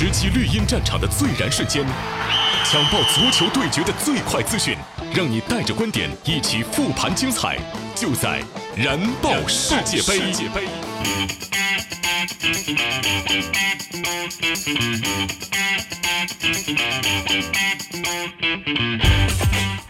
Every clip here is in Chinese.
直击绿茵战场的最燃瞬间，抢爆足球对决的最快资讯，让你带着观点一起复盘精彩，就在燃爆世界杯。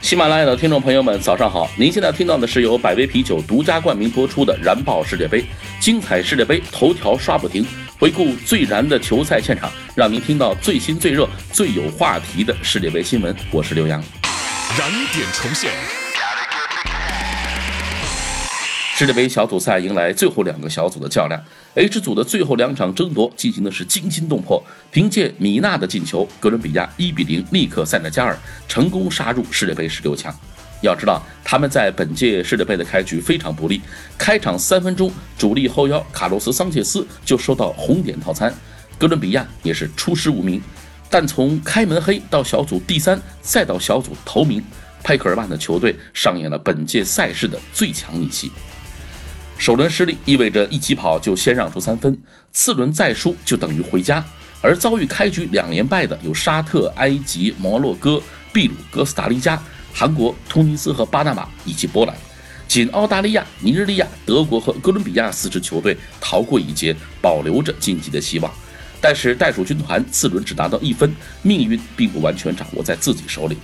喜马拉雅的听众朋友们，早上好！您现在听到的是由百威啤酒独家冠名播出的《燃爆世界杯》，精彩世界杯头条刷不停，回顾最燃的球赛现场，让您听到最新最热、最有话题的世界杯新闻。我是刘洋。燃点重现。世界杯小组赛迎来最后两个小组的较量，H 组的最后两场争夺进行的是惊心动魄。凭借米娜的进球，哥伦比亚1比0力克塞内加尔，成功杀入世界杯十六强。要知道，他们在本届世界杯的开局非常不利，开场三分钟，主力后腰卡洛斯·桑切斯就收到红点套餐，哥伦比亚也是出师无名。但从开门黑到小组第三，再到小组头名，佩克尔曼的球队上演了本届赛事的最强逆袭。首轮失利意味着一起跑就先让出三分，次轮再输就等于回家。而遭遇开局两连败的有沙特、埃及、摩洛哥、秘鲁、哥斯达黎加、韩国、突尼斯和巴拿马以及波兰。仅澳大利亚、尼日利亚、德国和哥伦比亚四支球队逃过一劫，保留着晋级的希望。但是袋鼠军团次轮只拿到一分，命运并不完全掌握在自己手里。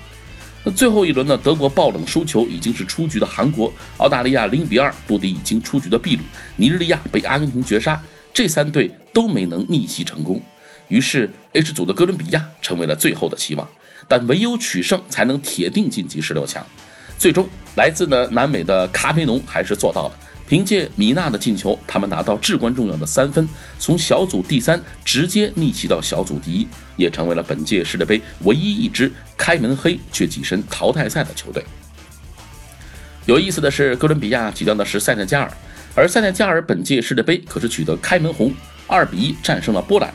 那最后一轮呢？德国爆冷输球，已经是出局的韩国；澳大利亚零比二不敌已经出局的秘鲁；尼日利亚被阿根廷绝杀，这三队都没能逆袭成功。于是 H 组的哥伦比亚成为了最后的希望，但唯有取胜才能铁定晋级十六强。最终，来自呢南美的卡梅隆还是做到了。凭借米娜的进球，他们拿到至关重要的三分，从小组第三直接逆袭到小组第一，也成为了本届世界杯唯一一支开门黑却跻身淘汰赛的球队。有意思的是，哥伦比亚挤掉的是塞内加尔，而塞内加尔本届世界杯可是取得开门红，二比一战胜了波兰，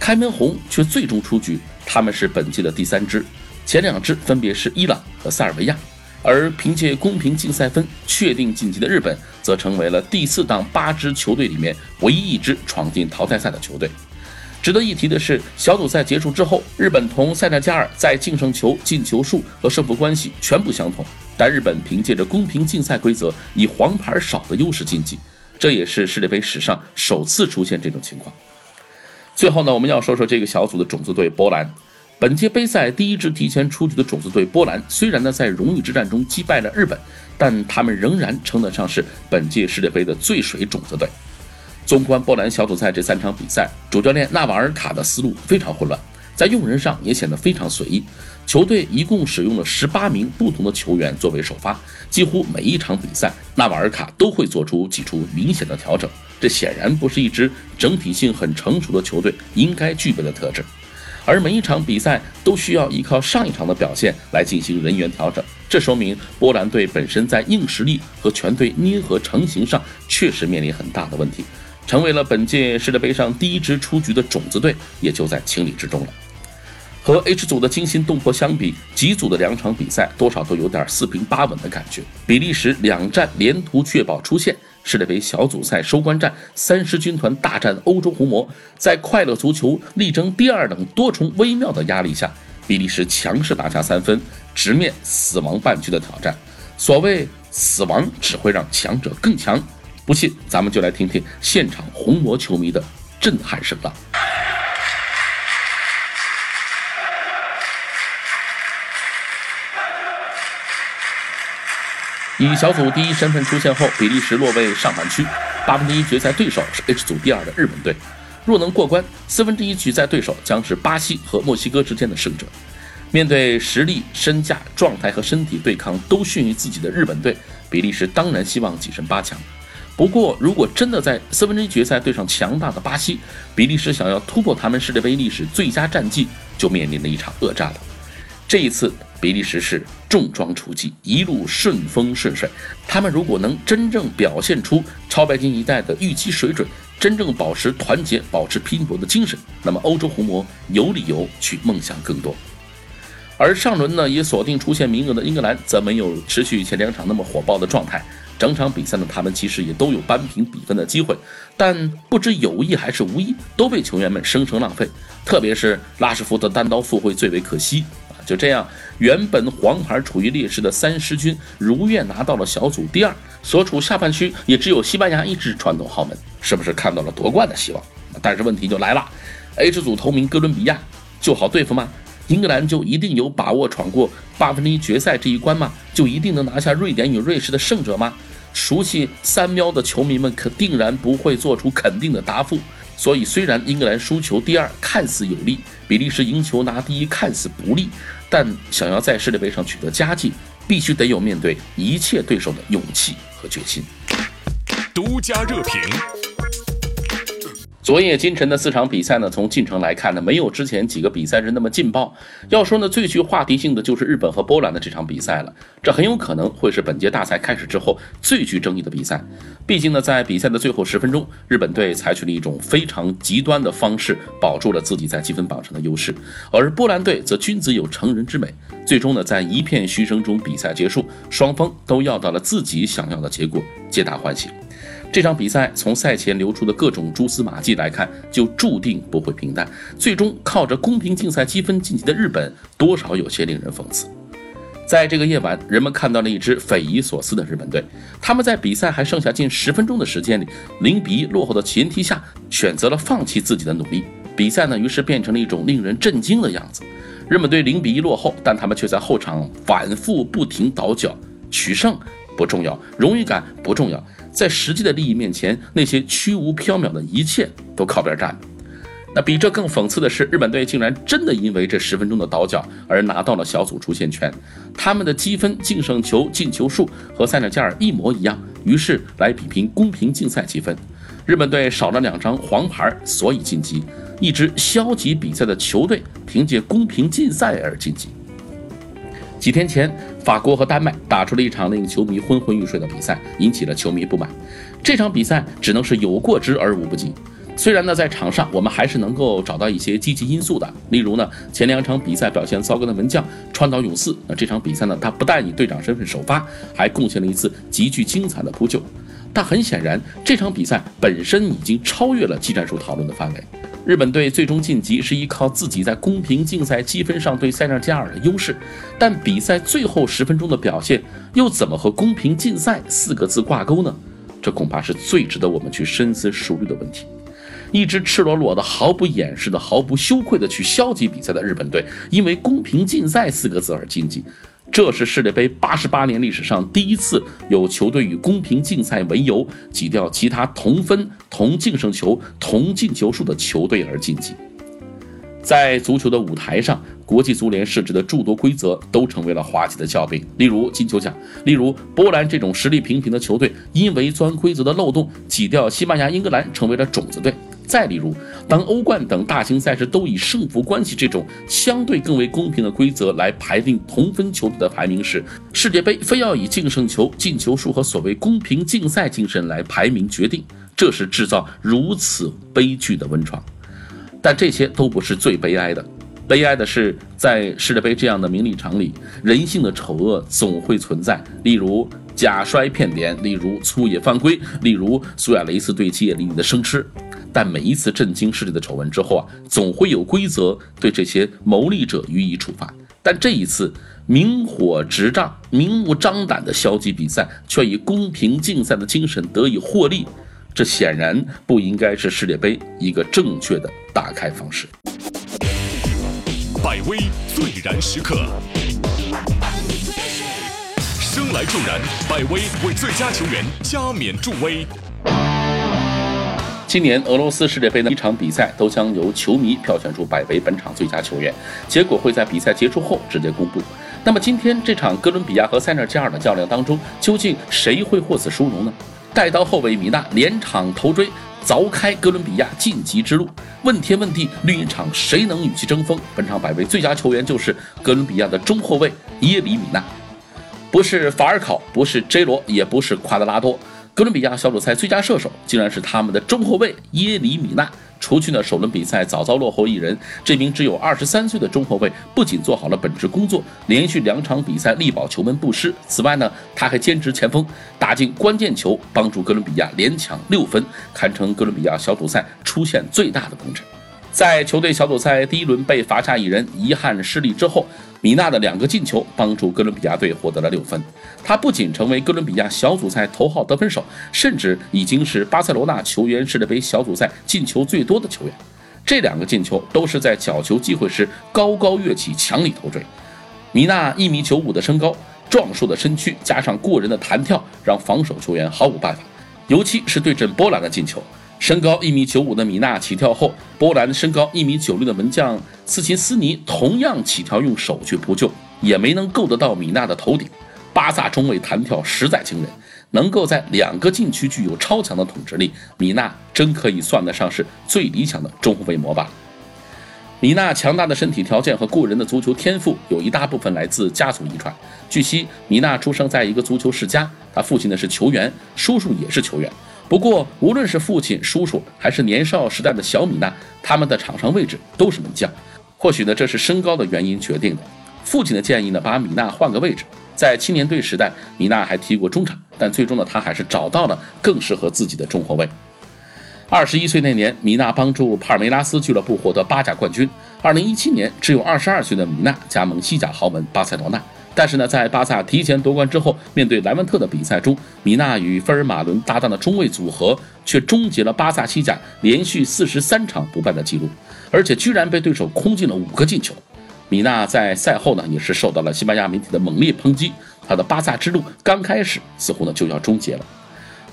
开门红却最终出局，他们是本届的第三支，前两支分别是伊朗和塞尔维亚。而凭借公平竞赛分确定晋级的日本，则成为了第四档八支球队里面唯一一支闯进淘汰赛的球队。值得一提的是，小组赛结束之后，日本同塞内加尔在净胜球、进球数和胜负关系全部相同，但日本凭借着公平竞赛规则，以黄牌少的优势晋级，这也是世界杯史上首次出现这种情况。最后呢，我们要说说这个小组的种子队波兰。本届杯赛第一支提前出局的种子队波兰，虽然呢在荣誉之战中击败了日本，但他们仍然称得上是本届世界杯的最水种子队。纵观波兰小组赛这三场比赛，主教练纳瓦尔卡的思路非常混乱，在用人上也显得非常随意。球队一共使用了十八名不同的球员作为首发，几乎每一场比赛，纳瓦尔卡都会做出几处明显的调整。这显然不是一支整体性很成熟的球队应该具备的特质。而每一场比赛都需要依靠上一场的表现来进行人员调整，这说明波兰队本身在硬实力和全队捏合成型上确实面临很大的问题，成为了本届世界杯上第一支出局的种子队，也就在情理之中了。和 H 组的惊心动魄相比，G 组的两场比赛多少都有点四平八稳的感觉。比利时两战连图确保出线。世界杯小组赛收官战，三狮军团大战欧洲红魔，在快乐足球力争第二等多重微妙的压力下，比利时强势拿下三分，直面死亡半区的挑战。所谓死亡只会让强者更强，不信咱们就来听听现场红魔球迷的震撼声浪。以小组第一身份出现后，比利时落位上半区，八分之一决赛对手是 H 组第二的日本队。若能过关，四分之一决赛对手将是巴西和墨西哥之间的胜者。面对实力、身价、状态和身体对抗都逊于自己的日本队，比利时当然希望跻身八强。不过，如果真的在四分之一决赛对上强大的巴西，比利时想要突破他们世界杯历史最佳战绩，就面临了一场恶战了。这一次。比利时是重装出击，一路顺风顺水。他们如果能真正表现出超白金一代的预期水准，真正保持团结、保持拼搏的精神，那么欧洲红魔有理由去梦想更多。而上轮呢，也锁定出线名额的英格兰，则没有持续前两场那么火爆的状态。整场比赛呢，他们其实也都有扳平比分的机会，但不知有意还是无意，都被球员们生生浪费。特别是拉什福德单刀赴会最为可惜！就这样，原本黄牌处于劣势的三狮军如愿拿到了小组第二，所处下半区也只有西班牙一支传统豪门，是不是看到了夺冠的希望？但是问题就来了，H 组头名哥伦比亚就好对付吗？英格兰就一定有把握闯过八分之一决赛这一关吗？就一定能拿下瑞典与瑞士的胜者吗？熟悉三喵的球迷们可定然不会做出肯定的答复。所以，虽然英格兰输球第二看似有利，比利时赢球拿第一看似不利，但想要在世界杯上取得佳绩，必须得有面对一切对手的勇气和决心。独家热评。昨夜今晨的四场比赛呢，从进程来看呢，没有之前几个比赛日那么劲爆。要说呢，最具话题性的就是日本和波兰的这场比赛了。这很有可能会是本届大赛开始之后最具争议的比赛。毕竟呢，在比赛的最后十分钟，日本队采取了一种非常极端的方式，保住了自己在积分榜上的优势，而波兰队则君子有成人之美，最终呢，在一片嘘声中比赛结束，双方都要到了自己想要的结果，皆大欢喜。这场比赛从赛前流出的各种蛛丝马迹来看，就注定不会平淡。最终靠着公平竞赛积分晋级的日本，多少有些令人讽刺。在这个夜晚，人们看到了一支匪夷所思的日本队。他们在比赛还剩下近十分钟的时间里，零比一落后的前提下，选择了放弃自己的努力。比赛呢，于是变成了一种令人震惊的样子。日本队零比一落后，但他们却在后场反复不停倒脚取胜。不重要，荣誉感不重要，在实际的利益面前，那些虚无缥缈的一切都靠边站。那比这更讽刺的是，日本队竟然真的因为这十分钟的倒脚而拿到了小组出线权。他们的积分、净胜球、进球数和塞内加尔一模一样，于是来比拼公平竞赛积分。日本队少了两张黄牌，所以晋级。一支消极比赛的球队凭借公平竞赛而晋级。几天前，法国和丹麦打出了一场令球迷昏昏欲睡的比赛，引起了球迷不满。这场比赛只能是有过之而无不及。虽然呢，在场上我们还是能够找到一些积极因素的，例如呢，前两场比赛表现糟糕的门将川岛永嗣，那这场比赛呢，他不但以队长身份首发，还贡献了一次极具精彩的扑救。但很显然，这场比赛本身已经超越了技战术讨论的范围。日本队最终晋级是依靠自己在公平竞赛积分上对塞内加尔的优势，但比赛最后十分钟的表现又怎么和公平竞赛四个字挂钩呢？这恐怕是最值得我们去深思熟虑的问题。一支赤裸裸的、毫不掩饰的、毫不羞愧的去消极比赛的日本队，因为公平竞赛四个字而晋级。这是世界杯八十八年历史上第一次有球队以公平竞赛为由挤掉其他同分、同净胜球、同进球数的球队而晋级。在足球的舞台上，国际足联设置的诸多规则都成为了滑稽的笑柄，例如金球奖，例如波兰这种实力平平的球队因为钻规则的漏洞挤掉西班牙、英格兰，成为了种子队。再例如，当欧冠等大型赛事都以胜负关系这种相对更为公平的规则来排定同分球队的排名时，世界杯非要以净胜球、进球数和所谓公平竞赛精神来排名决定，这是制造如此悲剧的温床。但这些都不是最悲哀的，悲哀的是在世界杯这样的名利场里，人性的丑恶总会存在，例如假摔骗点，例如粗野犯规，例如苏亚雷斯对基耶利尼的生吃。但每一次震惊世界的丑闻之后啊，总会有规则对这些牟利者予以处罚。但这一次明火执仗、明目张胆的消极比赛，却以公平竞赛的精神得以获利，这显然不应该是世界杯一个正确的打开方式。百威最燃时刻，生来助燃，百威为最佳球员加冕助威。今年俄罗斯世界杯的一场比赛都将由球迷票选出百位本场最佳球员，结果会在比赛结束后直接公布。那么今天这场哥伦比亚和塞内加尔的较量当中，究竟谁会获此殊荣呢？带刀后卫米纳连场头锥，凿开哥伦比亚晋级之路。问天问地，绿茵场谁能与其争锋？本场百位最佳球员就是哥伦比亚的中后卫耶里米纳，不是法尔考，不是 J 罗，也不是夸德拉多。哥伦比亚小组赛最佳射手竟然是他们的中后卫耶里米纳，除去呢首轮比赛早早落后一人，这名只有二十三岁的中后卫不仅做好了本职工作，连续两场比赛力保球门不失。此外呢，他还兼职前锋，打进关键球，帮助哥伦比亚连抢六分，堪称哥伦比亚小组赛出现最大的功臣。在球队小组赛第一轮被罚下一人，遗憾失利之后，米娜的两个进球帮助哥伦比亚队获得了六分。他不仅成为哥伦比亚小组赛头号得分手，甚至已经是巴塞罗那球员世界杯小组赛进球最多的球员。这两个进球都是在角球机会时高高跃起，强力头坠。米娜一米九五的身高、壮硕的身躯，加上过人的弹跳，让防守球员毫无办法。尤其是对阵波兰的进球。身高一米九五的米娜起跳后，波兰身高一米九六的门将斯琴斯尼同样起跳用手去扑救，也没能够得到米娜的头顶。巴萨中卫弹跳实在惊人，能够在两个禁区具有超强的统治力，米娜真可以算得上是最理想的中后卫模板。米娜强大的身体条件和过人的足球天赋，有一大部分来自家族遗传。据悉，米娜出生在一个足球世家，他父亲呢是球员，叔叔也是球员。不过，无论是父亲、叔叔，还是年少时代的小米娜，他们的场上位置都是门将。或许呢，这是身高的原因决定的。父亲的建议呢，把米娜换个位置。在青年队时代，米娜还踢过中场，但最终呢，他还是找到了更适合自己的中后卫。二十一岁那年，米娜帮助帕尔梅拉斯俱乐部获得巴甲冠军。二零一七年，只有二十二岁的米娜加盟西甲豪门巴塞罗那。但是呢，在巴萨提前夺冠之后，面对莱万特的比赛中，米纳与菲尔马伦搭档的中卫组合却终结了巴萨西甲连续四十三场不败的记录，而且居然被对手空进了五个进球。米纳在赛后呢，也是受到了西班牙媒体的猛烈抨击，他的巴萨之路刚开始似乎呢就要终结了。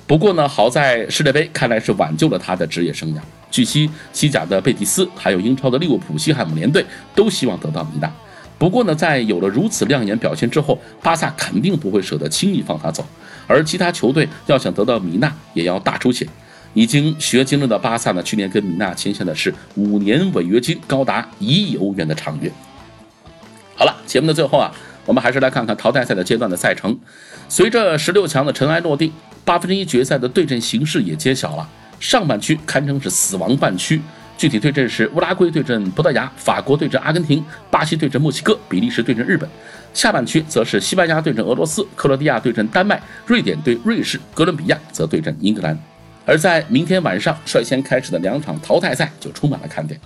不过呢，好在世界杯看来是挽救了他的职业生涯。据悉，西甲的贝蒂斯还有英超的利物浦、西汉姆联队都希望得到米纳。不过呢，在有了如此亮眼表现之后，巴萨肯定不会舍得轻易放他走，而其他球队要想得到米纳，也要大出血。已经学精了的巴萨呢，去年跟米纳签下的是五年违约金高达一亿欧元的长约。好了，节目的最后啊，我们还是来看看淘汰赛的阶段的赛程。随着十六强的尘埃落定，八分之一决赛的对阵形势也揭晓了。上半区堪称是死亡半区。具体对阵是乌拉圭对阵葡萄牙，法国对阵阿根廷，巴西对阵墨西哥，比利时对阵日本。下半区则是西班牙对阵俄罗斯，克罗地亚对阵丹麦，瑞典对瑞士，哥伦比亚则对阵英格兰。而在明天晚上率先开始的两场淘汰赛就充满了看点。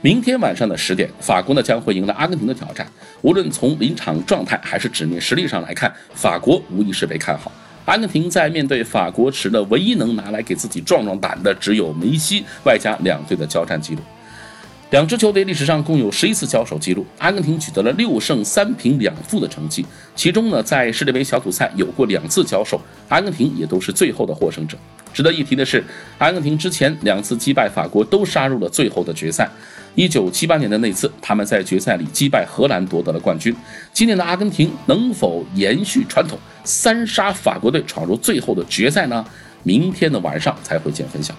明天晚上的十点，法国呢将会迎来阿根廷的挑战。无论从临场状态还是纸面实力上来看，法国无疑是被看好。阿根廷在面对法国时的唯一能拿来给自己壮壮胆的，只有梅西，外加两队的交战记录。两支球队历史上共有十一次交手记录，阿根廷取得了六胜三平两负的成绩。其中呢，在世界杯小组赛有过两次交手，阿根廷也都是最后的获胜者。值得一提的是，阿根廷之前两次击败法国都杀入了最后的决赛。一九七八年的那次，他们在决赛里击败荷兰夺得了冠军。今年的阿根廷能否延续传统，三杀法国队闯入最后的决赛呢？明天的晚上才会见分晓。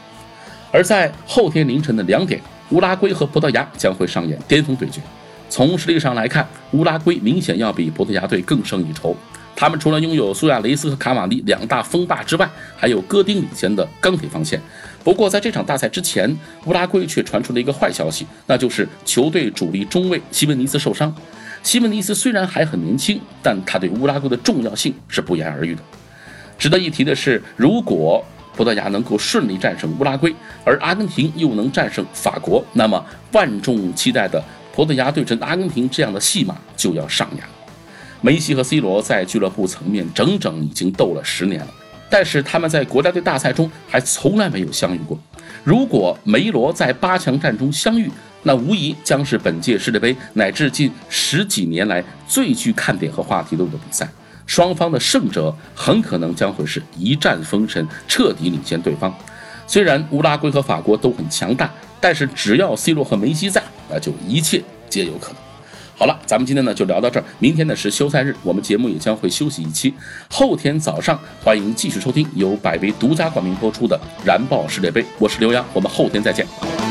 而在后天凌晨的两点，乌拉圭和葡萄牙将会上演巅峰对决。从实力上来看，乌拉圭明显要比葡萄牙队更胜一筹。他们除了拥有苏亚雷斯和卡瓦尼两大锋霸之外，还有戈丁领衔的钢铁防线。不过，在这场大赛之前，乌拉圭却传出了一个坏消息，那就是球队主力中卫西门尼斯受伤。西门尼斯虽然还很年轻，但他对乌拉圭的重要性是不言而喻的。值得一提的是，如果葡萄牙能够顺利战胜乌拉圭，而阿根廷又能战胜法国，那么万众期待的葡萄牙对阵阿根廷这样的戏码就要上演了。梅西和 C 罗在俱乐部层面整整已经斗了十年了，但是他们在国家队大赛中还从来没有相遇过。如果梅罗在八强战中相遇，那无疑将是本届世界杯乃至近十几年来最具看点和话题度的比赛。双方的胜者很可能将会是一战封神，彻底领先对方。虽然乌拉圭和法国都很强大，但是只要 C 罗和梅西在，那就一切皆有可能。好了，咱们今天呢就聊到这儿。明天呢是休赛日，我们节目也将会休息一期。后天早上欢迎继续收听由百威独家冠名播出的《燃爆世界杯》，我是刘洋，我们后天再见。